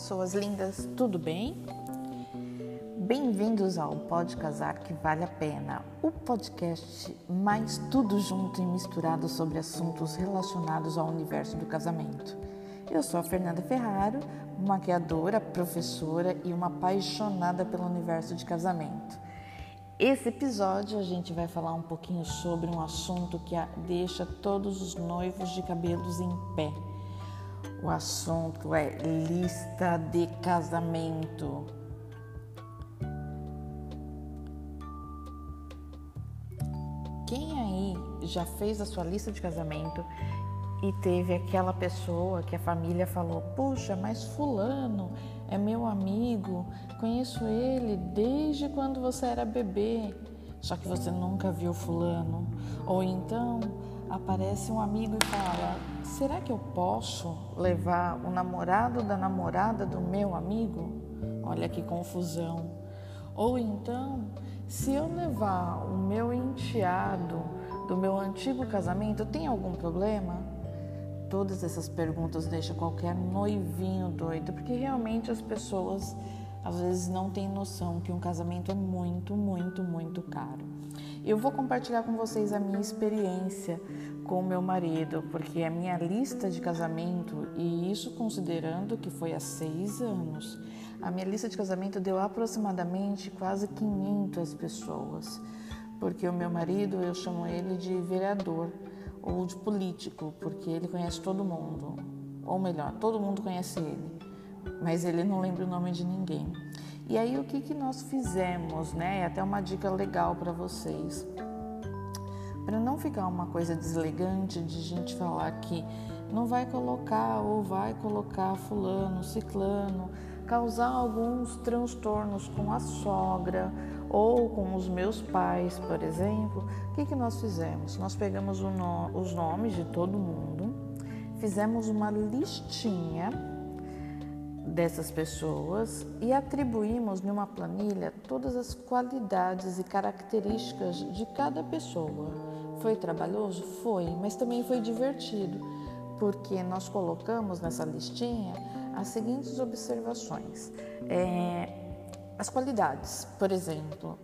pessoas lindas, tudo bem? Bem-vindos ao Pode Casar que Vale a Pena, o podcast mais tudo junto e misturado sobre assuntos relacionados ao universo do casamento. Eu sou a Fernanda Ferraro, maquiadora, professora e uma apaixonada pelo universo de casamento. Esse episódio a gente vai falar um pouquinho sobre um assunto que deixa todos os noivos de cabelos em pé o assunto é lista de casamento. Quem aí já fez a sua lista de casamento e teve aquela pessoa que a família falou: Puxa, mas Fulano é meu amigo, conheço ele desde quando você era bebê, só que você nunca viu Fulano? Ou então aparece um amigo e fala: Será que eu posso levar o namorado da namorada do meu amigo? Olha que confusão. Ou então, se eu levar o meu enteado do meu antigo casamento, tem algum problema? Todas essas perguntas deixam qualquer noivinho doido, porque realmente as pessoas às vezes não têm noção que um casamento é muito, muito, muito caro. Eu vou compartilhar com vocês a minha experiência com meu marido, porque a minha lista de casamento, e isso considerando que foi há seis anos, a minha lista de casamento deu aproximadamente quase 500 pessoas, porque o meu marido, eu chamo ele de vereador ou de político, porque ele conhece todo mundo, ou melhor, todo mundo conhece ele, mas ele não lembra o nome de ninguém. E aí o que, que nós fizemos, né? É até uma dica legal para vocês. Para não ficar uma coisa deslegante de gente falar que não vai colocar ou vai colocar fulano, ciclano, causar alguns transtornos com a sogra ou com os meus pais, por exemplo, o que, que nós fizemos? Nós pegamos no, os nomes de todo mundo, fizemos uma listinha dessas pessoas e atribuímos numa planilha todas as qualidades e características de cada pessoa. Foi trabalhoso? Foi, mas também foi divertido, porque nós colocamos nessa listinha as seguintes observações. É, as qualidades, por exemplo,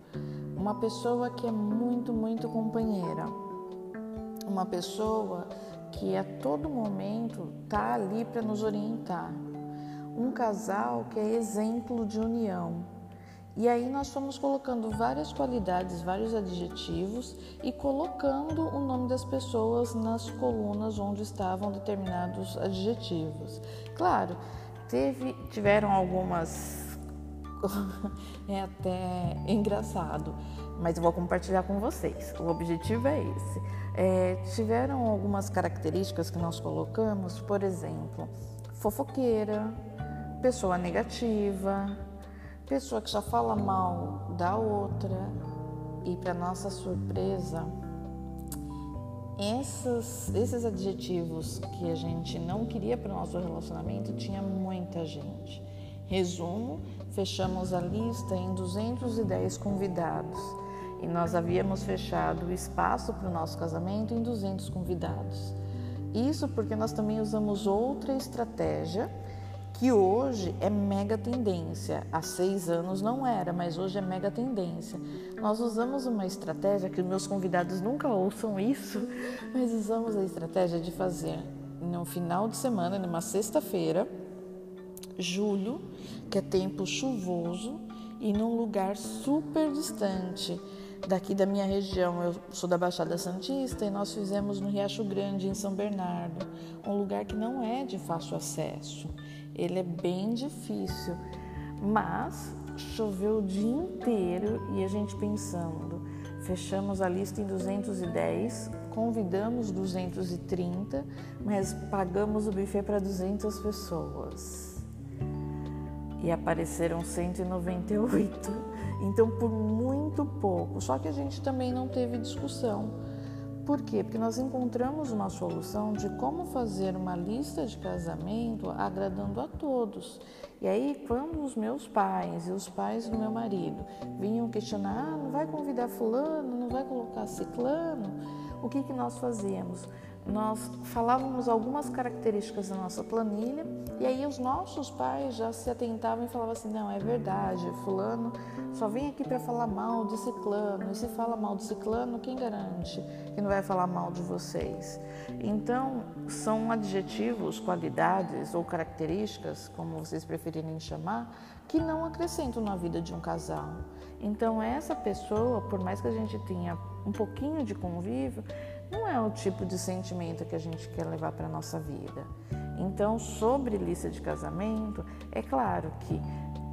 uma pessoa que é muito, muito companheira, uma pessoa que a todo momento está ali para nos orientar, um casal que é exemplo de união. E aí nós fomos colocando várias qualidades, vários adjetivos e colocando o nome das pessoas nas colunas onde estavam determinados adjetivos. Claro, teve, tiveram algumas é até engraçado, mas eu vou compartilhar com vocês. O objetivo é esse. É, tiveram algumas características que nós colocamos, por exemplo, fofoqueira, pessoa negativa, pessoa que já fala mal da outra e para nossa surpresa, esses, esses adjetivos que a gente não queria para o nosso relacionamento tinha muita gente. Resumo, fechamos a lista em 210 convidados e nós havíamos fechado o espaço para o nosso casamento em 200 convidados. Isso porque nós também usamos outra estratégia que hoje é mega tendência. Há seis anos não era, mas hoje é mega tendência. Nós usamos uma estratégia que meus convidados nunca ouçam isso, mas usamos a estratégia de fazer no final de semana, numa sexta-feira, julho, que é tempo chuvoso e num lugar super distante daqui da minha região. Eu sou da Baixada Santista e nós fizemos no Riacho Grande, em São Bernardo, um lugar que não é de fácil acesso. Ele é bem difícil, mas choveu o dia inteiro e a gente pensando, fechamos a lista em 210, convidamos 230, mas pagamos o buffet para 200 pessoas. E apareceram 198. Então, por muito pouco. Só que a gente também não teve discussão por quê? Porque nós encontramos uma solução de como fazer uma lista de casamento agradando a todos. E aí, quando os meus pais e os pais do meu marido vinham questionar, ah, não vai convidar fulano, não vai colocar ciclano, o que, que nós fazíamos? Nós falávamos algumas características da nossa planilha e aí os nossos pais já se atentavam e falavam assim: não, é verdade, Fulano só vem aqui para falar mal de Ciclano, e se fala mal de Ciclano, quem garante que não vai falar mal de vocês? Então, são adjetivos, qualidades ou características, como vocês preferirem chamar, que não acrescentam na vida de um casal. Então, essa pessoa, por mais que a gente tenha um pouquinho de convívio, não é o tipo de sentimento que a gente quer levar para a nossa vida. Então, sobre lista de casamento, é claro que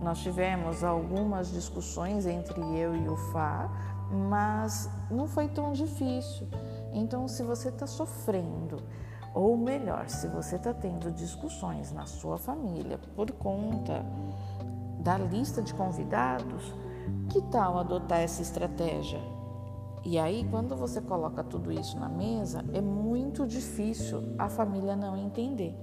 nós tivemos algumas discussões entre eu e o Fá, mas não foi tão difícil. Então, se você está sofrendo, ou melhor, se você está tendo discussões na sua família por conta da lista de convidados, que tal adotar essa estratégia? E aí, quando você coloca tudo isso na mesa, é muito difícil a família não entender.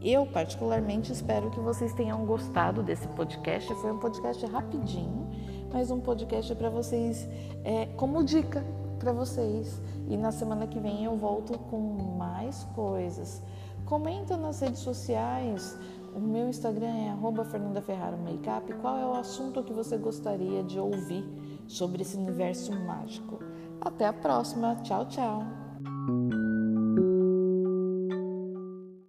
Eu, particularmente, espero que vocês tenham gostado desse podcast. Foi um podcast rapidinho, mas um podcast para vocês, é, como dica para vocês. E na semana que vem eu volto com mais coisas. Comenta nas redes sociais. O meu Instagram é Fernanda Ferraro Makeup. Qual é o assunto que você gostaria de ouvir sobre esse universo mágico? Até a próxima. Tchau, tchau.